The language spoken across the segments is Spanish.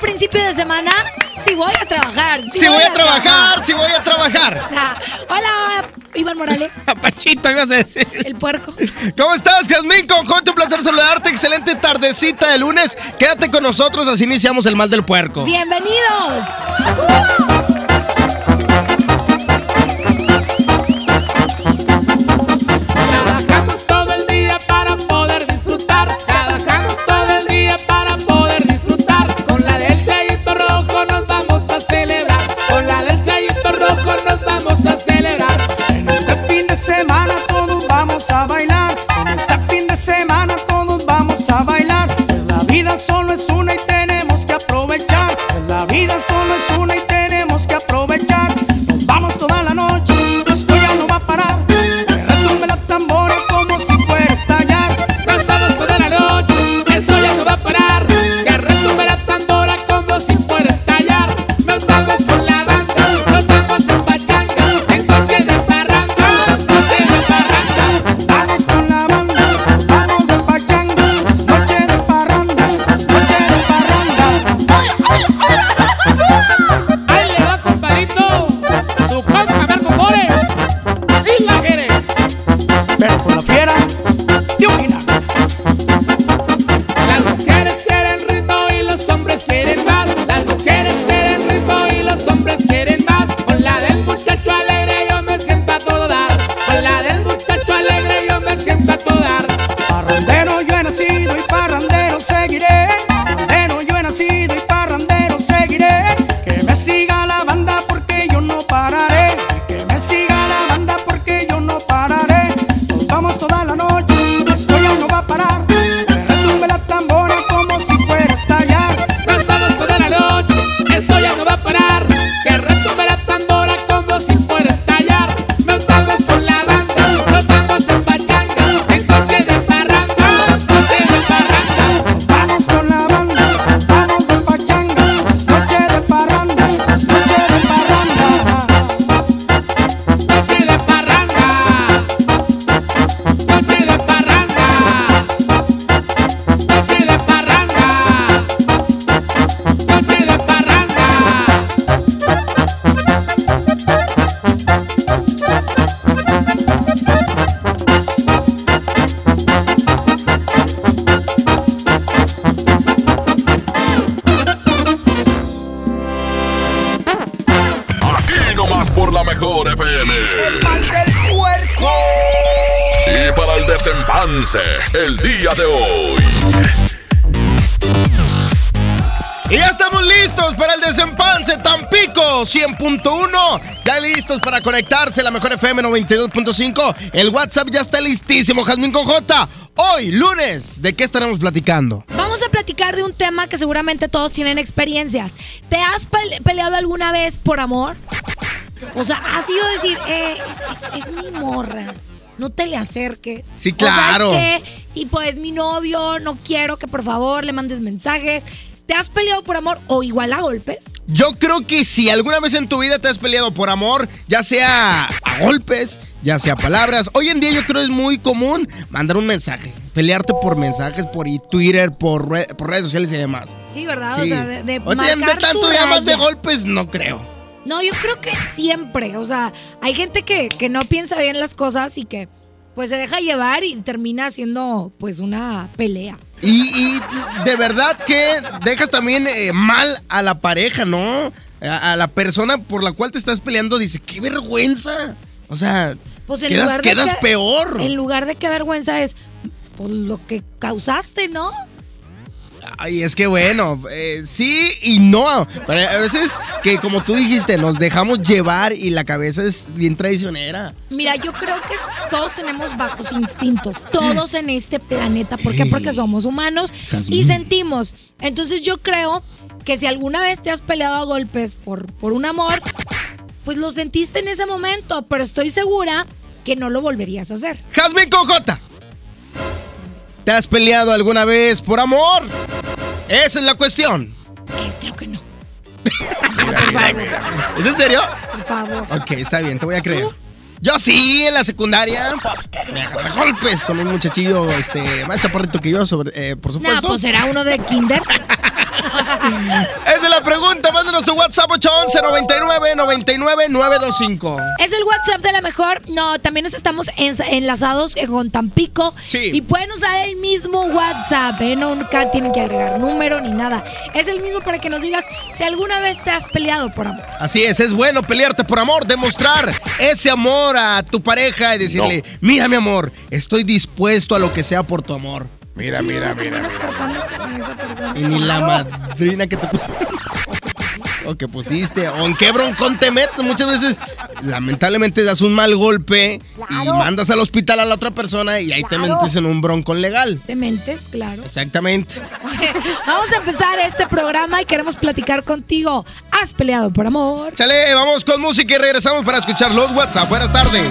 principio de semana. Sí voy a trabajar. Si voy a trabajar, si voy a trabajar. Ah, Hola, Iván Morales, Pachito, ibas a decir. el puerco. ¿Cómo estás, Jazmín? Con J, un placer saludarte. Excelente tardecita de lunes. Quédate con nosotros, así iniciamos el mal del puerco. Bienvenidos. Semana todos vamos a bailar. En este fin de semana todos vamos a bailar. La vida solo es una y tenemos que aprovechar. La vida solo es una el día de hoy. Y ya estamos listos para el desempance Tampico 100.1. Ya listos para conectarse la mejor FM 92.5. El WhatsApp ya está listísimo, Jazmín con J. Hoy, lunes, ¿de qué estaremos platicando? Vamos a platicar de un tema que seguramente todos tienen experiencias. ¿Te has peleado alguna vez por amor? O sea, ha sido decir, eh, es mi morra. No te le acerques. Sí, O sea, claro. es que, y pues mi novio, no quiero que por favor le mandes mensajes. ¿Te has peleado por amor o igual a golpes? Yo creo que si alguna vez en tu vida te has peleado por amor, ya sea a golpes, ya sea palabras, hoy en día yo creo es muy común mandar un mensaje, pelearte por mensajes, por Twitter, por, re- por redes sociales y demás. Sí, ¿verdad? Sí. O sea, de, de marcar de tanto tu ya más de golpes, no creo. No, yo creo que siempre. O sea, hay gente que, que no piensa bien las cosas y que pues se deja llevar y termina siendo pues una pelea. Y, y de verdad que dejas también eh, mal a la pareja, ¿no? a, a la persona por la cual te estás peleando dice, qué vergüenza. O sea, Pues en quedas, lugar de quedas que- peor. En lugar de qué vergüenza es pues, lo que causaste, ¿no? Ay, es que bueno, eh, sí y no. Pero a veces que como tú dijiste, nos dejamos llevar y la cabeza es bien traicionera. Mira, yo creo que todos tenemos bajos instintos, todos en este planeta. ¿Por qué? Porque somos humanos y sentimos. Entonces yo creo que si alguna vez te has peleado a golpes por, por un amor, pues lo sentiste en ese momento, pero estoy segura que no lo volverías a hacer. Jazmín Cojota. ¿Te has peleado alguna vez por amor? Esa es la cuestión. Eh, creo que no. ¿Es en serio? Por favor. Ok, está bien, te voy a creer. Yo sí, en la secundaria. Me agarré golpes con un muchachillo este, más chaparrito que yo, sobre, eh, por No, supuesto. pues será uno de Kinder. Esa es la pregunta. Mándanos tu WhatsApp 811 99 99 925. Es el WhatsApp de la mejor. No, también nos estamos enlazados con Tampico. Sí. Y pueden usar el mismo WhatsApp, ¿eh? No nunca tienen que agregar número ni nada. Es el mismo para que nos digas si alguna vez te has peleado por amor. Así es, es bueno pelearte por amor, demostrar ese amor a tu pareja y decirle, mira mi amor, estoy dispuesto a lo que sea por tu amor. Mira, mira, mira. Y ni la madrina que te pusiste. O que pusiste, o en qué broncón te metes. Muchas veces, lamentablemente, das un mal golpe y mandas al hospital a la otra persona y ahí te metes en un broncón legal. Te mentes, claro. Exactamente. Vamos a empezar este programa y queremos platicar contigo. ¿Has peleado por amor? Chale, vamos con música y regresamos para escuchar los WhatsApp. Buenas tardes.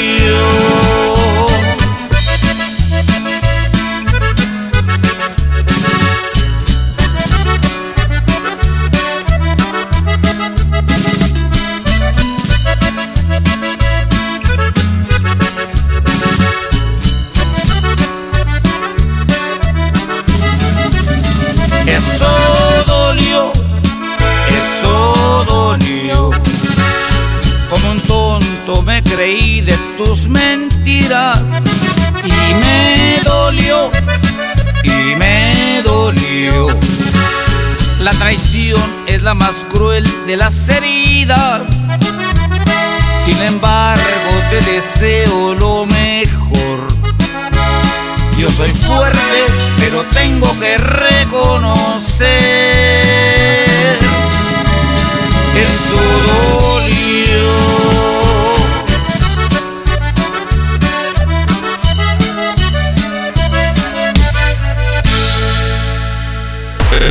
Eso de las heridas. Sin embargo, te deseo lo mejor. Yo soy fuerte, pero tengo que reconocer. Eso dolió.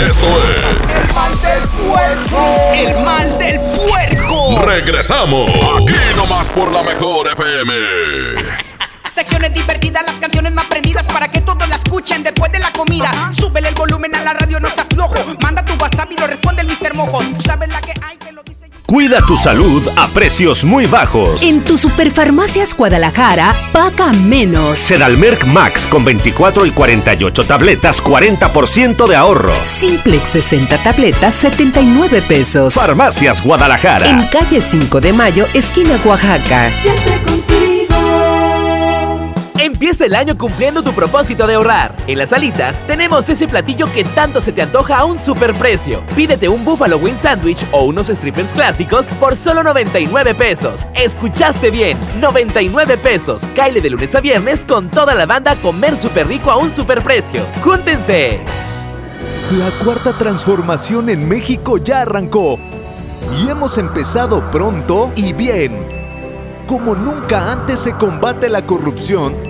Esto es. Regresamos. Aquí nomás por la mejor FM. Secciones divertidas, las canciones más prendidas para que todos la escuchen después de la comida. Súbele el volumen a la radio, no se aflojo. Manda tu WhatsApp y lo responde el Mr. Mojo. Tú sabes la que hay, Cuida tu salud a precios muy bajos. En tu Superfarmacias Guadalajara, paga menos. Sedalmerc Max con 24 y 48 tabletas, 40% de ahorro. Simplex 60 tabletas, 79 pesos. Farmacias Guadalajara. En calle 5 de Mayo, esquina Oaxaca. Siempre. El año cumpliendo tu propósito de ahorrar. En las alitas tenemos ese platillo que tanto se te antoja a un superprecio. Pídete un Buffalo Wing Sandwich o unos strippers clásicos por solo 99 pesos. Escuchaste bien, 99 pesos. Caile de lunes a viernes con toda la banda comer súper rico a un superprecio. ¡Júntense! La cuarta transformación en México ya arrancó. Y hemos empezado pronto y bien. Como nunca antes se combate la corrupción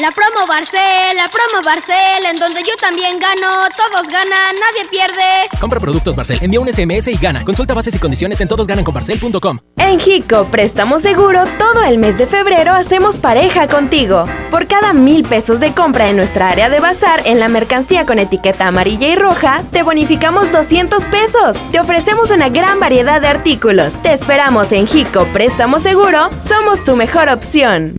La promo Barcel, la promo Barcel, en donde yo también gano, todos ganan, nadie pierde. Compra productos Barcel, envía un SMS y gana. Consulta bases y condiciones en todosgananconbarcel.com. En Hico Préstamo Seguro, todo el mes de febrero hacemos pareja contigo. Por cada mil pesos de compra en nuestra área de bazar en la mercancía con etiqueta amarilla y roja, te bonificamos 200 pesos. Te ofrecemos una gran variedad de artículos. Te esperamos en Hico Préstamo Seguro, somos tu mejor opción.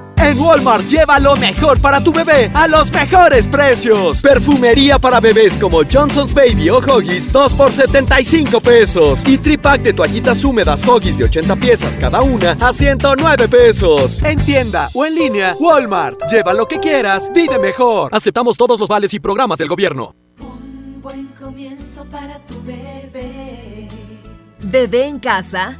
En Walmart lleva lo mejor para tu bebé a los mejores precios. Perfumería para bebés como Johnson's Baby o Huggies 2 por 75 pesos. Y tripack de toallitas húmedas Huggies de 80 piezas cada una a 109 pesos. En tienda o en línea, Walmart. Lleva lo que quieras, vive mejor. Aceptamos todos los vales y programas del gobierno. Un buen comienzo para tu bebé. Bebé en casa.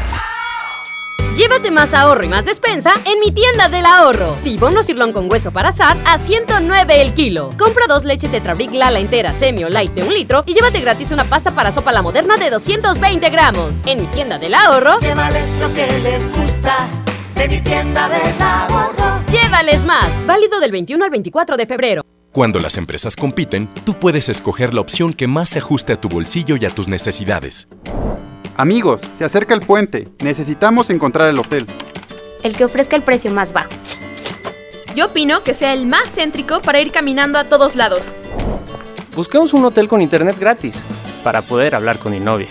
Llévate más ahorro y más despensa en mi tienda del ahorro. Tibono sirlón con hueso para asar a 109 el kilo. Compra dos leche Tetrabric Lala entera, semi o light de un litro y llévate gratis una pasta para sopa la moderna de 220 gramos. En mi tienda del ahorro. Llévales lo que les gusta de mi tienda del ahorro. Llévales más. Válido del 21 al 24 de febrero. Cuando las empresas compiten, tú puedes escoger la opción que más se ajuste a tu bolsillo y a tus necesidades. Amigos, se acerca el puente. Necesitamos encontrar el hotel. El que ofrezca el precio más bajo. Yo opino que sea el más céntrico para ir caminando a todos lados. Busquemos un hotel con internet gratis para poder hablar con mi novia.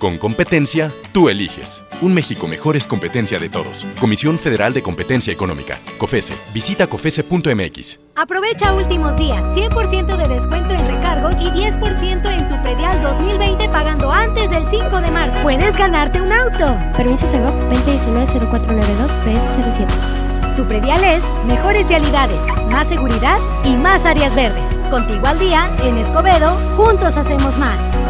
Con competencia, tú eliges. Un México mejor es competencia de todos. Comisión Federal de Competencia Económica. COFESE. Visita COFESE.mx. Aprovecha últimos días. 100% de descuento en recargos y 10% en tu predial 2020 pagando antes del 5 de marzo. Puedes ganarte un auto. Permiso Segov 2019-0492 PS07. Tu predial es mejores vialidades, más seguridad y más áreas verdes. Contigo al día, en Escobedo, juntos hacemos más.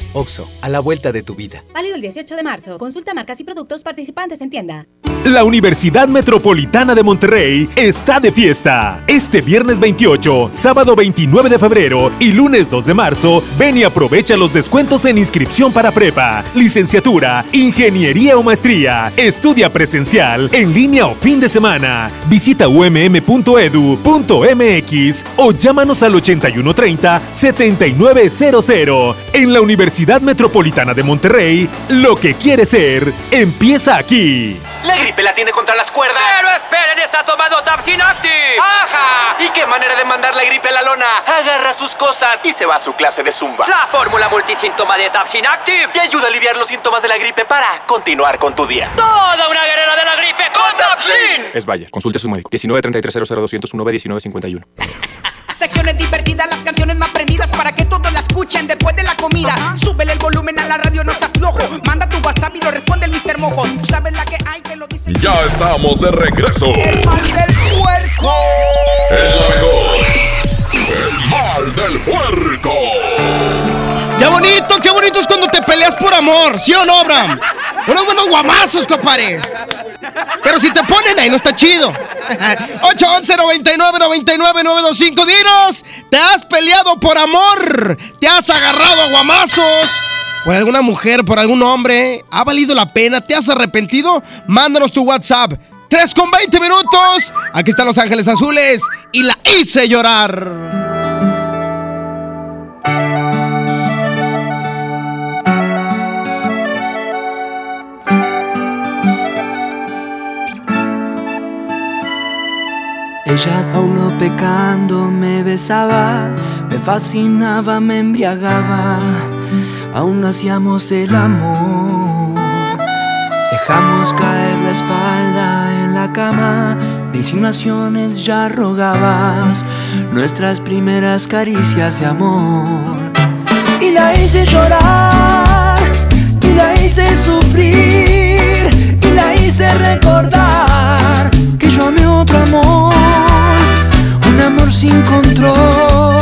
Oxo, a la vuelta de tu vida. Válido el 18 de marzo. Consulta marcas y productos participantes en tienda. La Universidad Metropolitana de Monterrey está de fiesta. Este viernes 28, sábado 29 de febrero y lunes 2 de marzo, ven y aprovecha los descuentos en inscripción para prepa, licenciatura, ingeniería o maestría. Estudia presencial, en línea o fin de semana. Visita umm.edu.mx o llámanos al 8130-7900. En la Universidad Metropolitana de Monterrey, lo que quiere ser, empieza aquí. La gripe la tiene contra las cuerdas. Pero esperen, está tomando Tapsin Active. ¡Ajá! ¿Y qué manera de mandar la gripe a la lona? Agarra sus cosas y se va a su clase de zumba. La fórmula multisíntoma de Tapsin Active. Te ayuda a aliviar los síntomas de la gripe para continuar con tu día. Toda una guerrera de la gripe con Tapsin. Es Bayer. Consulte a su médico. 19 33 00 201 1951. Secciones divertidas, las canciones más prendidas para que todos la escuchen después de la comida. Súbele el volumen a la radio, no se aflojo. Manda tu WhatsApp y lo responde el Mr. Mojo. Tú sabes la que hay, que lo dice. Ya estamos de regreso. El mal del puerco. El mejor. El mal del puerco. ¡Qué bonito, qué bonito es cuando te peleas por amor! ¿Sí o no, Abraham? Unos buenos guamazos, compadre. Pero si te ponen ahí, no está chido. 811 99 99 925 Dinos, ¿te has peleado por amor? ¿Te has agarrado a guamazos? ¿Por alguna mujer, por algún hombre? ¿Ha valido la pena? ¿Te has arrepentido? Mándanos tu WhatsApp. 3 con 20 minutos. Aquí están Los Ángeles Azules. Y la hice llorar. Ella aún no pecando me besaba, me fascinaba, me embriagaba, aún hacíamos el amor. Dejamos caer la espalda en la cama, de insinuaciones ya rogabas nuestras primeras caricias de amor. Y la hice llorar, y la hice sufrir, y la hice recordar que yo amé otro amor sin control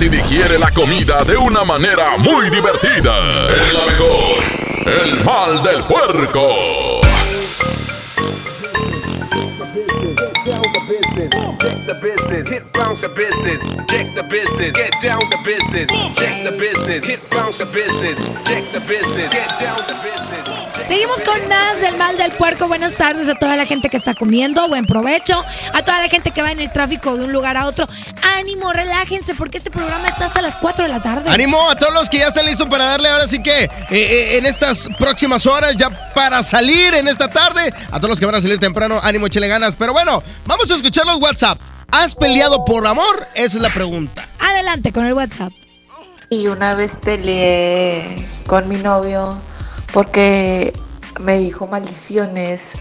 Y digiere la comida de una manera muy divertida. En la mejor. El mal del puerco. Seguimos con más del mal del puerco. Buenas tardes a toda la gente que está comiendo. Buen provecho. A toda la gente que va en el tráfico de un lugar a otro. Ánimo, relájense, porque este programa está hasta las 4 de la tarde. Ánimo a todos los que ya están listos para darle ahora sí que eh, eh, en estas próximas horas, ya para salir en esta tarde. A todos los que van a salir temprano, ánimo, échale ganas. Pero bueno, vamos a escuchar los WhatsApp. ¿Has peleado por amor? Esa es la pregunta. Adelante con el WhatsApp. Y una vez peleé con mi novio porque me dijo maldiciones,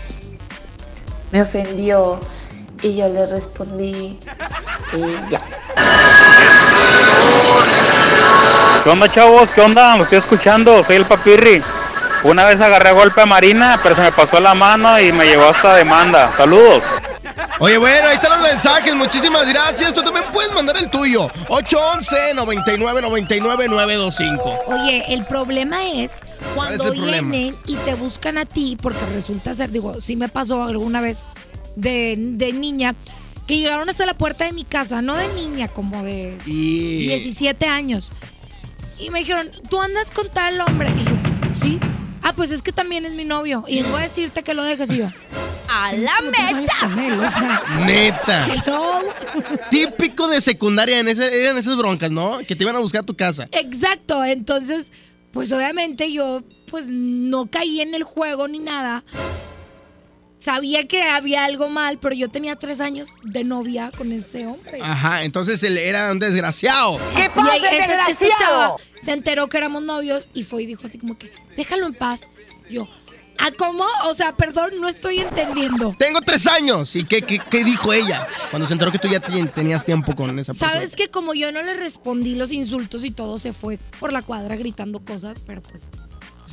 me ofendió y yo le respondí y ya. ¿Qué onda, chavos? ¿Qué onda? Lo estoy escuchando. Soy el papirri. Una vez agarré a golpe a Marina, pero se me pasó la mano y me llevó hasta demanda. Saludos. Oye, bueno, ahí están los mensajes. Muchísimas gracias. Tú también puedes mandar el tuyo. 811-9999-925. Oye, el problema es ¿Cuál es cuando el problema? vienen y te buscan a ti, porque resulta ser, digo, sí me pasó alguna vez de, de niña, que llegaron hasta la puerta de mi casa, no de niña, como de Y... 17 años. Y me dijeron, ¿tú andas con tal hombre? Y yo, sí. Ah, pues es que también es mi novio. Y vengo a decirte que lo dejes. Y yo, ¡A la mecha! Neta. Hello. Típico de secundaria en ese- eran esas broncas, ¿no? Que te iban a buscar a tu casa. Exacto, entonces, pues obviamente yo pues no caí en el juego ni nada. Sabía que había algo mal, pero yo tenía tres años de novia con ese hombre. Ajá, entonces él era un desgraciado. Y ahí ese- este chava se enteró que éramos novios y fue y dijo así como que, déjalo en paz. Yo, ¿ah, cómo? O sea, perdón, no estoy entendiendo. Tengo tres años. ¿Y qué, qué, qué dijo ella? Cuando se enteró que tú ya tenías tiempo con esa persona. Sabes que como yo no le respondí los insultos y todo, se fue por la cuadra gritando cosas, pero pues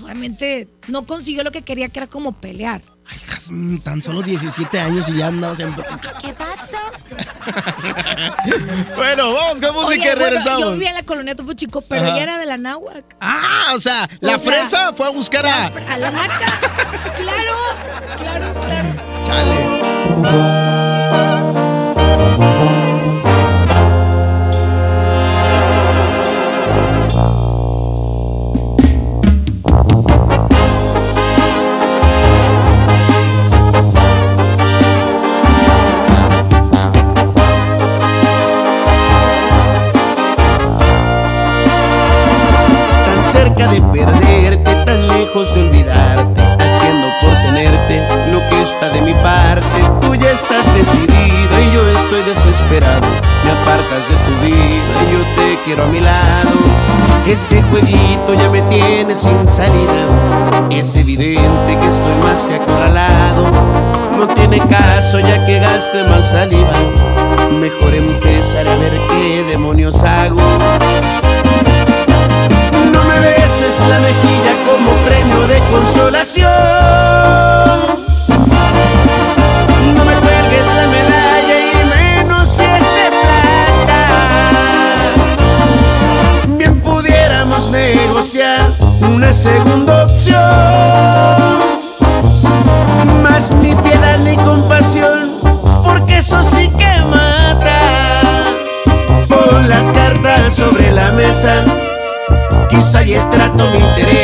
obviamente no consiguió lo que quería, que era como pelear. Mm, Tan solo 17 años y ya andabas en bronca. ¿Qué pasó? Bueno, vamos con música Oye, y bueno, regresamos. yo vivía en la colonia Topo Chico, pero Ajá. ella era de la náhuac. Ah, o sea, la O sea, fresa fue a buscar a. A la naca. claro, claro, claro. tan y el trato me interesa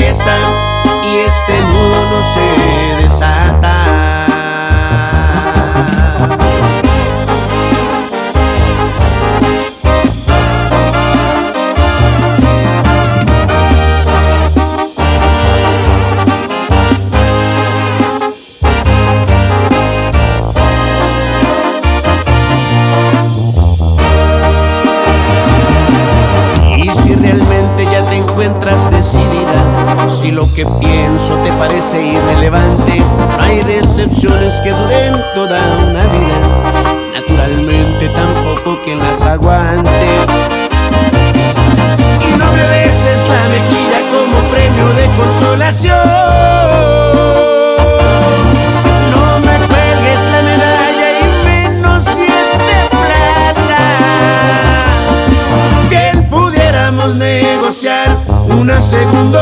si lo que pienso te parece irrelevante, hay decepciones que duren toda una vida. Naturalmente tampoco quien las aguante. Y no me beses la mejilla como premio de consolación. No me cuelgues la medalla y menos si es de plata. Bien pudiéramos negociar una segunda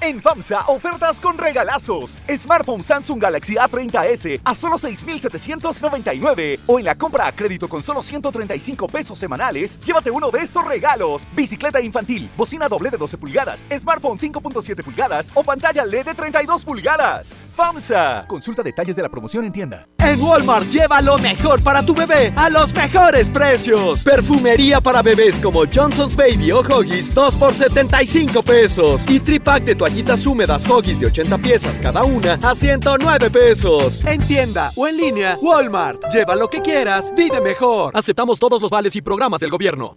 En FAMSA, ofertas con regalazos. Smartphone Samsung Galaxy A30s a solo 6,799. O en la compra a crédito con solo 135 pesos semanales, llévate uno de estos regalos. Bicicleta infantil, bocina doble de 12 pulgadas, smartphone 5.7 pulgadas o pantalla LED de 32 pulgadas. FAMSA. Consulta detalles de la promoción en tienda. En Walmart lleva lo mejor para tu bebé a los mejores precios. Perfumería para bebés como Johnson's Baby o Huggies 2 por 75 pesos. Y tripack de toallitas húmedas Huggies de 80 piezas cada una a 109 pesos. En tienda o en línea, Walmart. Lleva lo que quieras, vive mejor. Aceptamos todos los vales y programas del gobierno.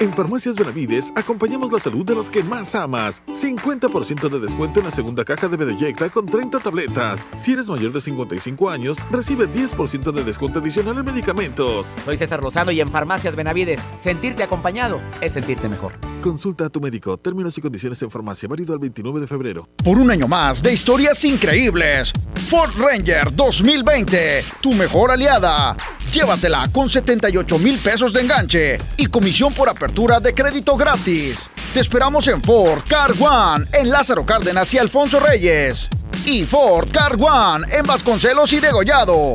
En Farmacias Benavides acompañamos la salud de los que más amas. 50% de descuento en la segunda caja de Bedoyecta con 30 tabletas. Si eres mayor de 55 años, recibe 10% de descuento adicional en medicamentos. Soy César Lozano y en Farmacias Benavides, sentirte acompañado es sentirte mejor. Consulta a tu médico. Términos y condiciones en farmacia. Válido al 29 de febrero. Por un año más de historias increíbles. Ford Ranger 2020, tu mejor aliada. Llévatela con 78 mil pesos de enganche y comisión por apertura de crédito gratis. Te esperamos en Ford Car One, en Lázaro Cárdenas y Alfonso Reyes. Y Ford Car One, en Vasconcelos y Degollado.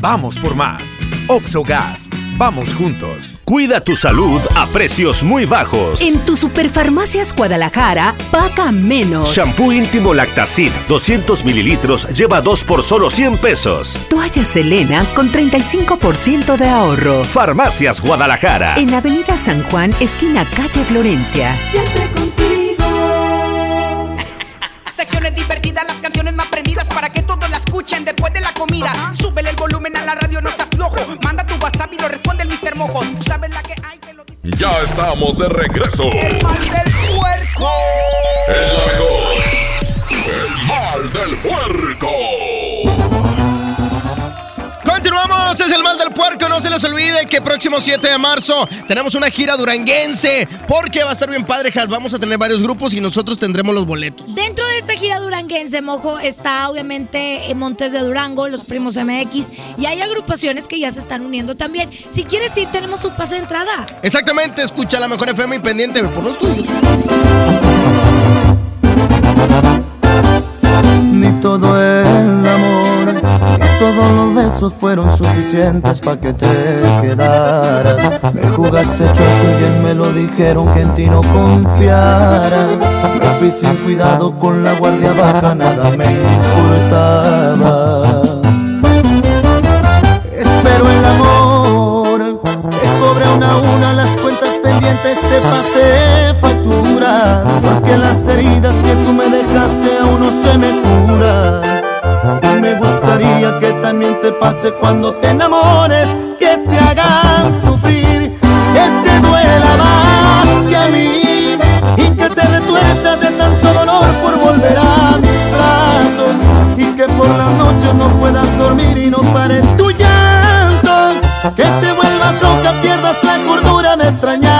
Vamos por más. Oxo Gas, vamos juntos. Cuida tu salud a precios muy bajos. En tu Superfarmacias Guadalajara, paga menos. Shampoo íntimo Lactacid, 200 mililitros, lleva 2 por solo 100 pesos. Toalla Selena con 35% de ahorro. Farmacias Guadalajara. En Avenida San Juan, esquina calle Florencia. Siempre contigo. Secciones divertidas, las canciones más prendidas para que todos la escuchen después de la comida. Súbele el volumen a la radio, no seas flojo. Manda tu WhatsApp y lo responde el Mr. Mojo. Tú sabes la que hay, te lo dice. Ya estamos de regreso. El mal del puerco. El. El mal del puerco. Continuamos, es el mal del puerco. No se les olvide que próximo 7 de marzo tenemos una gira duranguense. Porque va a estar bien padre. Vamos a tener varios grupos y nosotros tendremos los boletos. Dentro de esta gira duranguense, Mojo, está obviamente en Montes de Durango, los Primos MX, y hay agrupaciones que ya se están uniendo también. Si quieres ir, tenemos tu pase de entrada. Exactamente, escucha la mejor FM y pendiente por los tuyos. Suficientes para que te quedaras. Me jugaste choco y bien me lo dijeron que en ti no confiara. Me fui sin cuidado con la guardia baja, nada me importaba. Espero el amor, te cobré una a una las cuentas pendientes, te pasé factura. Porque las heridas que tú me dejaste aún no se me curan. Me gustaría que también te pase cuando te enamores, que te hagan sufrir, que te duela más que a mí y que te retuerzas de tanto dolor por volver a mis brazos y que por las noches no puedas dormir y no pares tu llanto, que te vuelvas loca, pierdas la cordura de extrañarme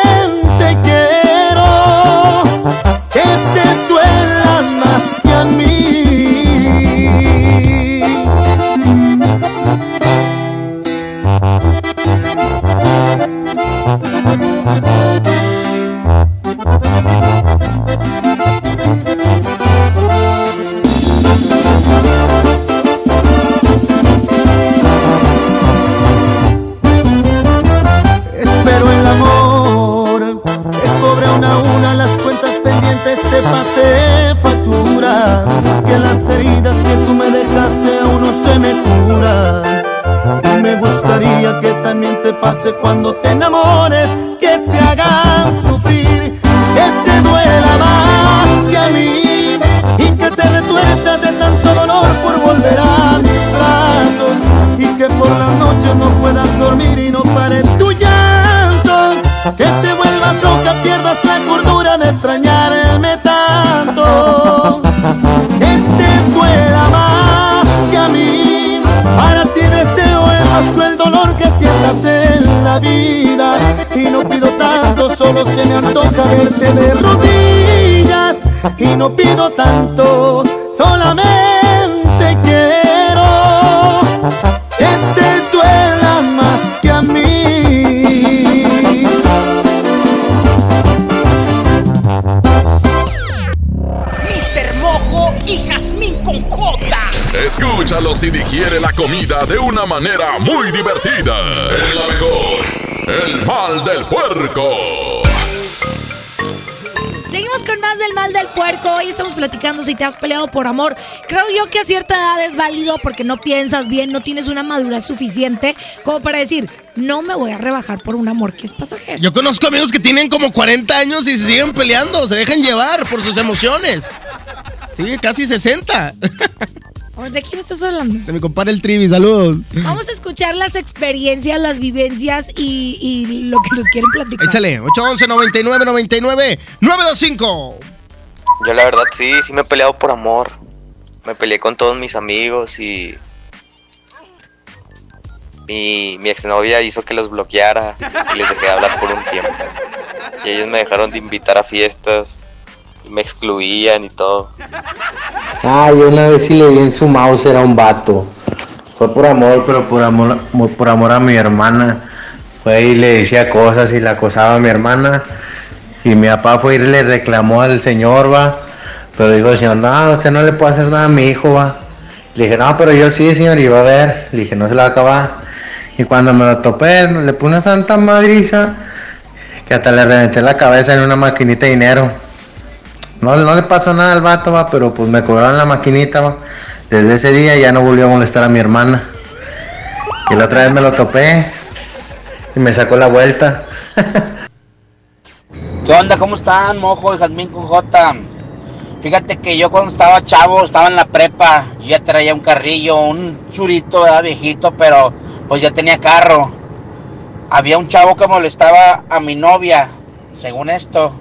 también te pase cuando te enamores, que te hagan solo se me antoja verte de rodillas y no pido tanto, solamente quiero que te duela más que a mí. Mr. Mojo y Jazmín con J. Escúchalos y digiere la comida de una manera muy divertida. En la mejor. El mal del puerco. Con más del mal del puerco. Hoy estamos platicando si te has peleado por amor. Creo yo que a cierta edad es válido porque no piensas bien, no tienes una madurez suficiente como para decir, no me voy a rebajar por un amor que es pasajero. Yo conozco amigos que tienen como 40 años y se siguen peleando, se dejan llevar por sus emociones. Sí, casi 60. ¿De quién estás hablando? De mi compadre el Trivi, saludos. Vamos a escuchar las experiencias, las vivencias y, y lo que nos quieren platicar. Échale, 811 99 99 925. Yo la verdad sí, sí me he peleado por amor. Me peleé con todos mis amigos y mi, mi exnovia hizo que los bloqueara y les dejé de hablar por un tiempo. Y ellos me dejaron de invitar a fiestas me excluían y todo. Ah, yo una vez sí le vi en su mouse, era un vato. Fue por amor, pero por amor, por amor a mi hermana. Fue y le decía cosas y la acosaba a mi hermana. Y mi papá fue y le reclamó al señor, va. Pero dijo señor, no, usted no le puede hacer nada a mi hijo, va. Le dije, no, pero yo sí, señor, iba a ver. Le dije, no se la va a acabar. Y cuando me lo topé, le puse una santa madriza que hasta le reventé la cabeza en una maquinita de dinero. No, no le pasó nada al vato, va, pero pues me cobraron la maquinita, va. Desde ese día ya no volvió a molestar a mi hermana. Y la otra vez me lo topé y me sacó la vuelta. ¿Qué onda? ¿Cómo están? Mojo y Jazmín con J. Fíjate que yo cuando estaba chavo, estaba en la prepa, yo ya traía un carrillo, un churito, ¿verdad? viejito, pero pues ya tenía carro. Había un chavo que molestaba a mi novia, según esto.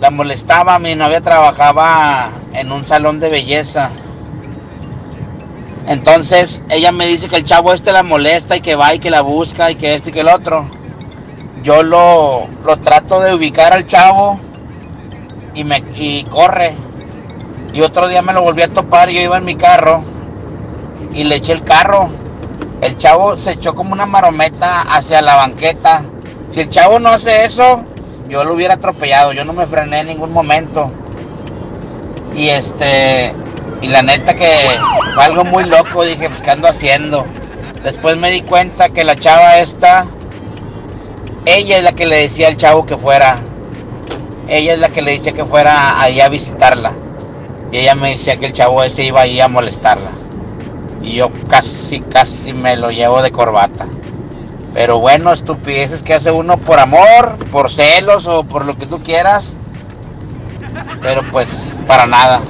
La molestaba, mi novia trabajaba en un salón de belleza. Entonces ella me dice que el chavo este la molesta y que va y que la busca y que esto y que el otro. Yo lo, lo trato de ubicar al chavo y me y corre. Y otro día me lo volví a topar, yo iba en mi carro y le eché el carro. El chavo se echó como una marometa hacia la banqueta. Si el chavo no hace eso, yo lo hubiera atropellado, yo no me frené en ningún momento. Y este, y la neta que fue algo muy loco, dije, pues ¿qué ando haciendo? Después me di cuenta que la chava esta, ella es la que le decía al chavo que fuera, ella es la que le decía que fuera ahí a visitarla. Y ella me decía que el chavo ese iba ahí a molestarla. Y yo casi, casi me lo llevo de corbata. Pero bueno, estupideces que hace uno por amor, por celos o por lo que tú quieras. Pero pues, para nada.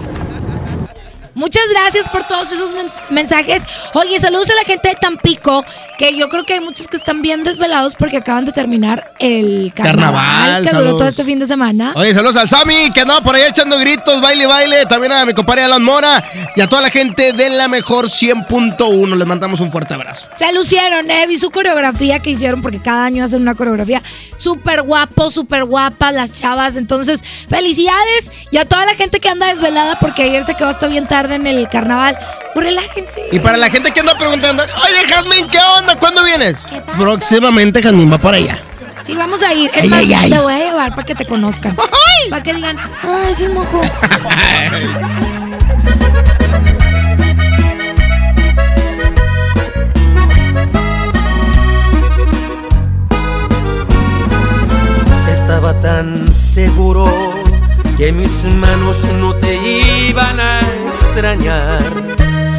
Muchas gracias por todos esos men- mensajes. Oye, saludos a la gente de Tampico, que yo creo que hay muchos que están bien desvelados porque acaban de terminar el carnaval, Carnaval, que duró todo este fin de semana. Oye, saludos al Sammy, que andaba por ahí echando gritos, baile, baile. También a mi compadre Alan Mora y a toda la gente de la mejor 100.1. Les mandamos un fuerte abrazo. Se lucieron, ¿eh? Vi su coreografía que hicieron porque cada año hacen una coreografía súper guapo, súper guapa, las chavas. Entonces, felicidades y a toda la gente que anda desvelada porque ayer se quedó hasta bien tarde en el carnaval. Pues relájense. Y para la gente que anda preguntando, oye, Jazmín, ¿qué onda? ¿Cuándo vienes? Próximamente Jazmín va para allá. Sí, vamos a ir. Es Ay, más, ay, ay. te voy a llevar para que te conozcan. Para que digan, ay, ese es mojo. Estaba tan seguro que mis manos no te iban a extrañar,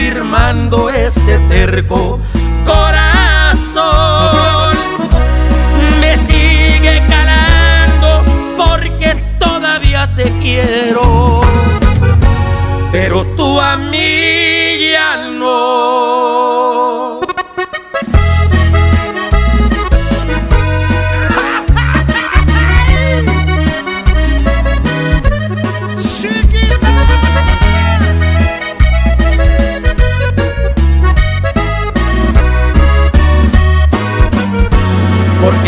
Sigue confirmando este terco corazón. Me sigue calando porque todavía te quiero. Pero tú a mí ya no.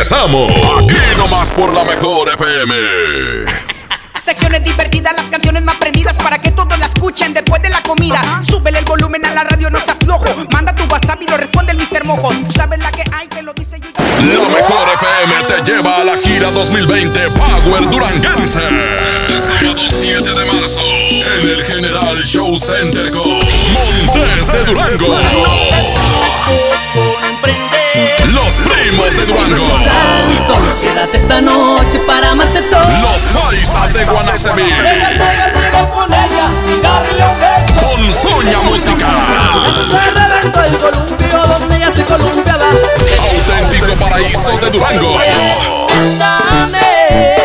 Regresamos. Aquí nomás por la mejor FM. Secciones divertidas, las canciones más prendidas para que todos la escuchen después de la comida. Súbele el volumen a la radio, no se aflojo. Manda tu WhatsApp y lo responde el Mr. Mojo. Tú sabes la que hay, te lo dice yo. La mejor FM te lleva a la gira 2020 Power Duranguense. Este sábado 7 de marzo en el General Show Center con Montes de Durango. De Durango. Solo quédate esta noche para amarte todo. Los paisas de Guanacemí. con ella y darle un beso. Ponzoña musical. Se reventó el columpio donde ella se columpiaba. Auténtico paraíso de Durango.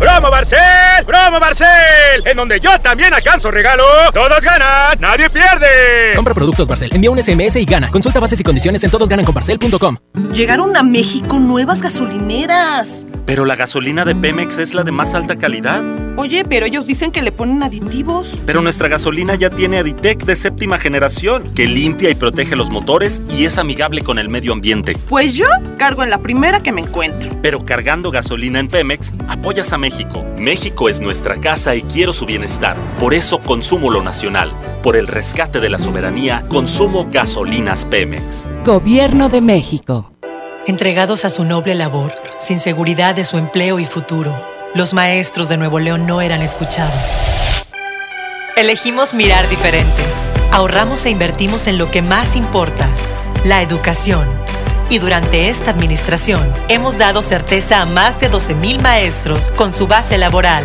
¡Promo Barcel! ¡Promo Barcel! En donde yo también alcanzo regalo. Todos ganan, nadie pierde. Compra productos Barcel, envía un SMS y gana. Consulta bases y condiciones en todosgananconbarcel.com. Llegaron a México nuevas gasolineras. Pero la gasolina de Pemex es la de más alta calidad. Oye, pero ellos dicen que le ponen aditivos. Pero nuestra gasolina ya tiene Aditec de séptima generación, que limpia y protege los motores y es amigable con el medio ambiente. Pues yo cargo en la primera que me encuentro. Pero cargando gasolina en Pemex, apoyas a México. México es nuestra casa y quiero su bienestar. Por eso consumo lo nacional. Por el rescate de la soberanía, consumo gasolinas Pemex. Gobierno de México. Entregados a su noble labor, sin seguridad de su empleo y futuro, los maestros de Nuevo León no eran escuchados. Elegimos mirar diferente. Ahorramos e invertimos en lo que más importa, la educación. Y durante esta administración hemos dado certeza a más de 12.000 maestros con su base laboral.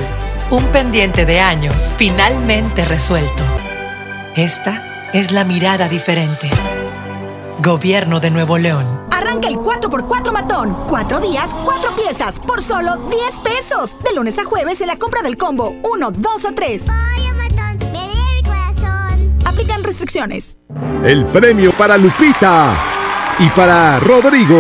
Un pendiente de años finalmente resuelto. Esta es la mirada diferente. Gobierno de Nuevo León. Arranca el 4x4 matón. Cuatro días, cuatro piezas, por solo 10 pesos. De lunes a jueves en la compra del combo 1, 2 o 3. Aplican restricciones. El premio para Lupita y para Rodrigo.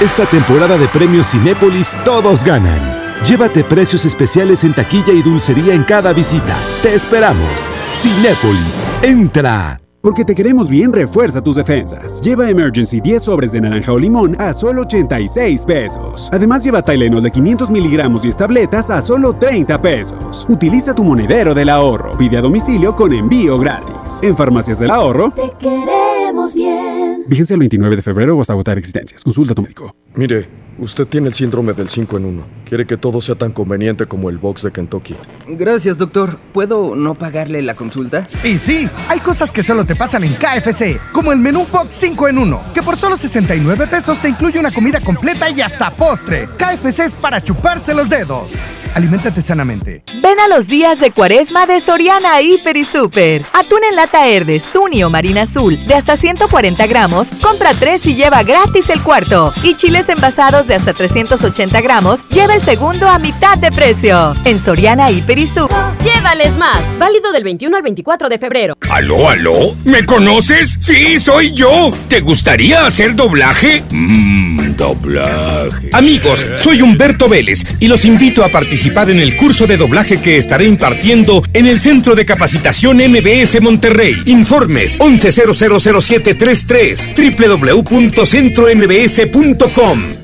Esta temporada de premios Cinépolis todos ganan. Llévate precios especiales en taquilla y dulcería en cada visita. Te esperamos. Cinépolis, entra. Porque te queremos bien, refuerza tus defensas. Lleva Emergency 10 sobres de naranja o limón a solo 86 pesos. Además, lleva Tylenol de 500 miligramos y tabletas a solo 30 pesos. Utiliza tu monedero del ahorro. Pide a domicilio con envío gratis. En Farmacias del Ahorro. Te queremos bien. Vigencia el 29 de febrero o hasta agotar existencias. Consulta a tu médico. Mire, usted tiene el síndrome del 5 en 1. Quiere que todo sea tan conveniente como el box de Kentucky. Gracias, doctor. ¿Puedo no pagarle la consulta? Y sí, hay cosas que solo te pasan en KFC, como el menú Box 5 en 1, que por solo 69 pesos te incluye una comida completa y hasta postre. KFC es para chuparse los dedos. Aliméntate sanamente. Ven a los días de cuaresma de Soriana Hiper y Super. Atún en lata Herdes, Tuni o Marina Azul de hasta 140 gramos, compra 3 y lleva gratis el cuarto. Y chiles envasados de hasta 380 gramos, lleva el segundo a mitad de precio. En Soriana Hiper y Super. Llévales más. Válido del 21 al 24 de febrero. ¿Aló, aló? ¿Me conoces? Sí, soy yo. ¿Te gustaría hacer doblaje? Mmm, doblaje. Amigos, soy Humberto Vélez y los invito a participar en el curso de doblaje que estaré impartiendo en el Centro de Capacitación MBS Monterrey. Informes 11000733 www.centrombs.com.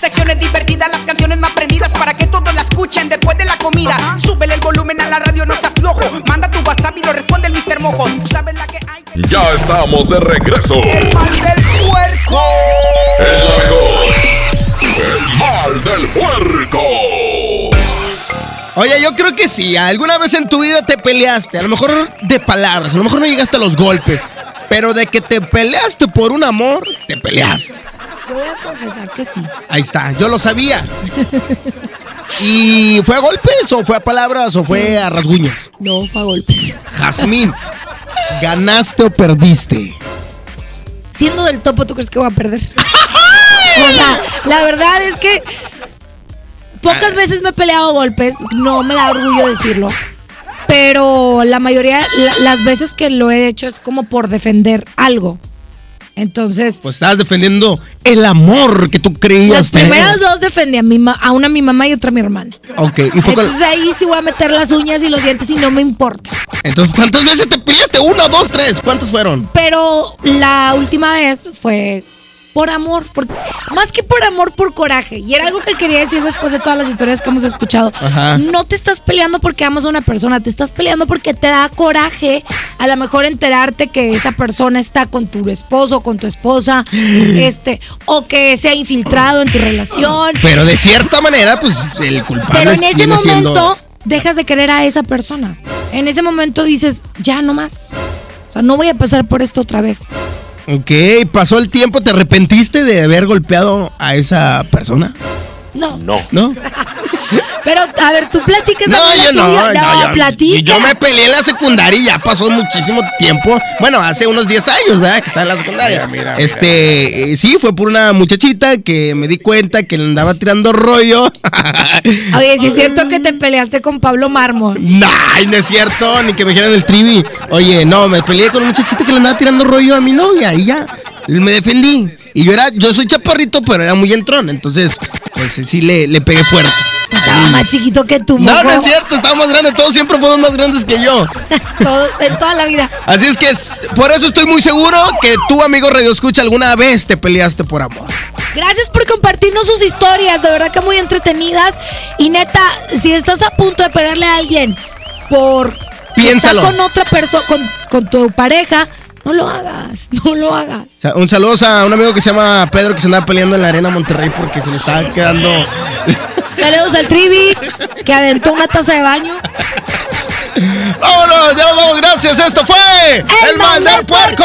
Secciones divertidas, las canciones más prendidas para que todos la escuchen después de la comida. Súbele el volumen a la radio, no se aflojo. Manda tu WhatsApp y lo responde el Mr. Mojo. Tú sabes la que hay. Ya estamos de regreso. El mal del puerco. El mejor. El mal del puerco. Oye, yo creo que sí. Alguna vez en tu vida te peleaste. A lo mejor de palabras. A lo mejor no llegaste a los golpes. Pero de que te peleaste por un amor, te peleaste. Yo voy a confesar que sí. Ahí está, yo lo sabía. ¿Y fue a golpes o fue a palabras o fue a rasguños? No, fue a golpes. Jazmín, ¿ganaste o perdiste? Siendo del topo, ¿tú crees que voy a perder? o sea, la verdad es que pocas veces me he peleado a golpes. No me da orgullo decirlo. Pero la mayoría, la- las veces que lo he hecho es como por defender algo. Entonces, Pues estabas defendiendo el amor que tú creías las tener. primeras dos defendí a, mi ma- a una a mi mamá y otra a mi hermana. Ok, y fue Entonces ahí sí voy a meter las uñas y los dientes y no me importa. Entonces, ¿cuántas veces te peleaste? ¿Una, dos, tres? ¿Cuántas fueron? Pero la última vez fue por amor, por- más que por amor, por coraje. Y era algo que quería decir después de todas las historias que hemos escuchado. Ajá. No te estás peleando porque amas a una persona, te estás peleando porque te da coraje a lo mejor enterarte que esa persona está con tu esposo, con tu esposa, este, o que se ha infiltrado en tu relación. Pero de cierta manera, pues el culpable Pero en ese siendo- momento dejas de querer a esa persona. En ese momento dices, ya no más. O sea, no voy a pasar por esto otra vez. Ok, pasó el tiempo, ¿te arrepentiste de haber golpeado a esa persona? No. No. ¿No? Pero, a ver, tú platicas No, yo no, no, yo, platica. yo me peleé en la secundaria y ya pasó muchísimo tiempo. Bueno, hace unos 10 años, ¿verdad? Que estaba en la secundaria. este, eh, sí, fue por una muchachita que me di cuenta que le andaba tirando rollo. Oye, si es cierto que te peleaste con Pablo Mármol. Ay, no es cierto, ni que me dijeran el trivi. Oye, no, me peleé con un muchachito que le andaba tirando rollo a mi novia y ya. Me defendí. Y yo era, yo soy chaparrito, pero era muy entrón. Entonces, pues sí le, le pegué fuerte. Estaba más chiquito que tú, No, mojo. no es cierto, estaba más grande. Todos siempre fueron más grandes que yo. Todo- en toda la vida. Así es que por eso estoy muy seguro que tú, amigo Radio Escucha, alguna vez te peleaste por amor. Gracias por compartirnos sus historias, de verdad que muy entretenidas. Y neta, si estás a punto de pegarle a alguien por Piénsalo. estar con otra persona, con, con tu pareja, no lo hagas, no lo hagas. O sea, un saludo a un amigo que se llama Pedro que se andaba peleando en la arena Monterrey porque se le estaba quedando. Saludos al Trivi, que aventó una taza de baño. ¡Vámonos! ¡Ya nos vamos! ¡Gracias! ¡Esto fue El, Mal del Puerco!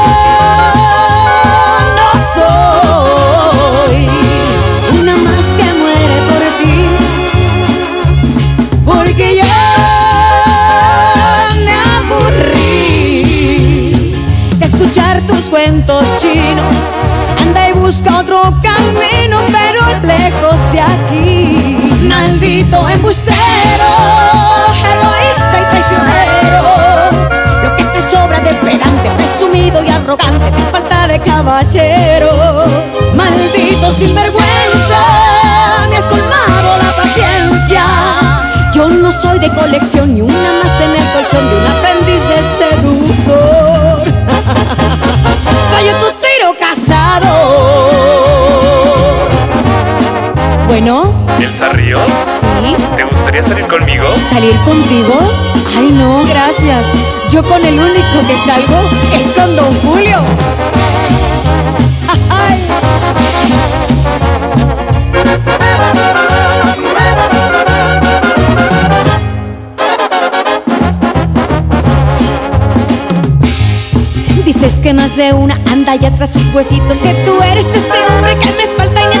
Maldito embustero, egoísta y traicionero. Lo que te sobra de pedante, presumido y arrogante, te falta de caballero. Maldito sinvergüenza, me has colmado la paciencia. Yo no soy de colección ni una más en el colchón de un aprendiz de seductor. Fallo tu tiro casado. Bueno, ¿Elsa Ríos? Sí. ¿Te gustaría salir conmigo? ¿salir contigo? Ay, no, gracias. Yo con el único que salgo es con Don Julio. Ay. Dices que más de una anda ya tras sus huesitos Que tú eres ese hombre que me falta y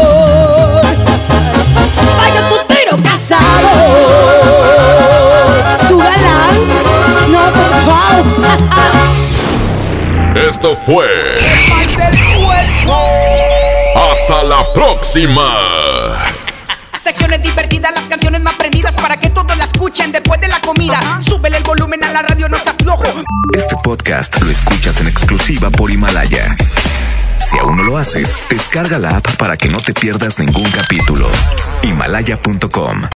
Wow. Esto fue. Hasta la próxima. Secciones divertidas, las canciones más prendidas para que todos la escuchen después de la comida. Súbele el volumen a la radio, no se aflojo. Este podcast lo escuchas en exclusiva por Himalaya. Si aún no lo haces, descarga la app para que no te pierdas ningún capítulo. Himalaya.com